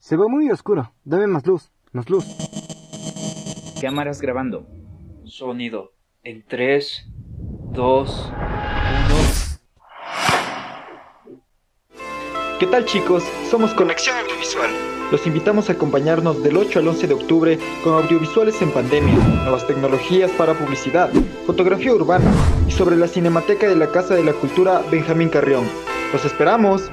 Se ve muy oscuro. Dame más luz. Más luz. Cámaras grabando. Sonido. En 3, 2, 1. ¿Qué tal chicos? Somos Conexión Audiovisual. Los invitamos a acompañarnos del 8 al 11 de octubre con audiovisuales en pandemia, nuevas tecnologías para publicidad, fotografía urbana y sobre la Cinemateca de la Casa de la Cultura Benjamín Carrión. ¡Los esperamos!